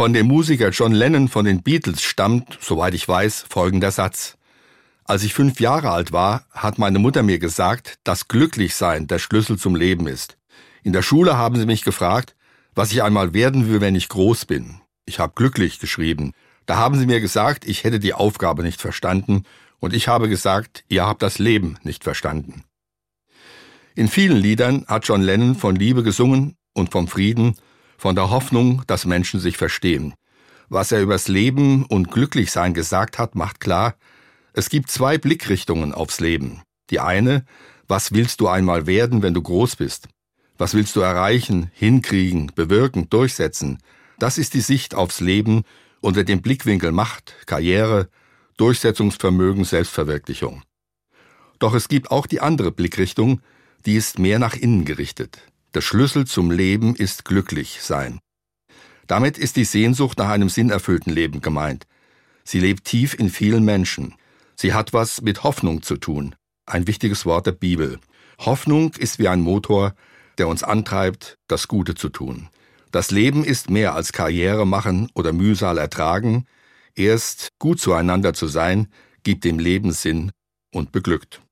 Von dem Musiker John Lennon von den Beatles stammt, soweit ich weiß, folgender Satz. Als ich fünf Jahre alt war, hat meine Mutter mir gesagt, dass Glücklichsein der Schlüssel zum Leben ist. In der Schule haben sie mich gefragt, was ich einmal werden will, wenn ich groß bin. Ich habe glücklich geschrieben. Da haben sie mir gesagt, ich hätte die Aufgabe nicht verstanden, und ich habe gesagt, ihr habt das Leben nicht verstanden. In vielen Liedern hat John Lennon von Liebe gesungen und vom Frieden, von der Hoffnung, dass Menschen sich verstehen. Was er übers Leben und Glücklichsein gesagt hat, macht klar, es gibt zwei Blickrichtungen aufs Leben. Die eine, was willst du einmal werden, wenn du groß bist? Was willst du erreichen, hinkriegen, bewirken, durchsetzen? Das ist die Sicht aufs Leben unter dem Blickwinkel Macht, Karriere, Durchsetzungsvermögen, Selbstverwirklichung. Doch es gibt auch die andere Blickrichtung, die ist mehr nach innen gerichtet. Der Schlüssel zum Leben ist glücklich sein. Damit ist die Sehnsucht nach einem sinnerfüllten Leben gemeint. Sie lebt tief in vielen Menschen. Sie hat was mit Hoffnung zu tun. Ein wichtiges Wort der Bibel. Hoffnung ist wie ein Motor, der uns antreibt, das Gute zu tun. Das Leben ist mehr als Karriere machen oder Mühsal ertragen. Erst gut zueinander zu sein, gibt dem Leben Sinn und beglückt.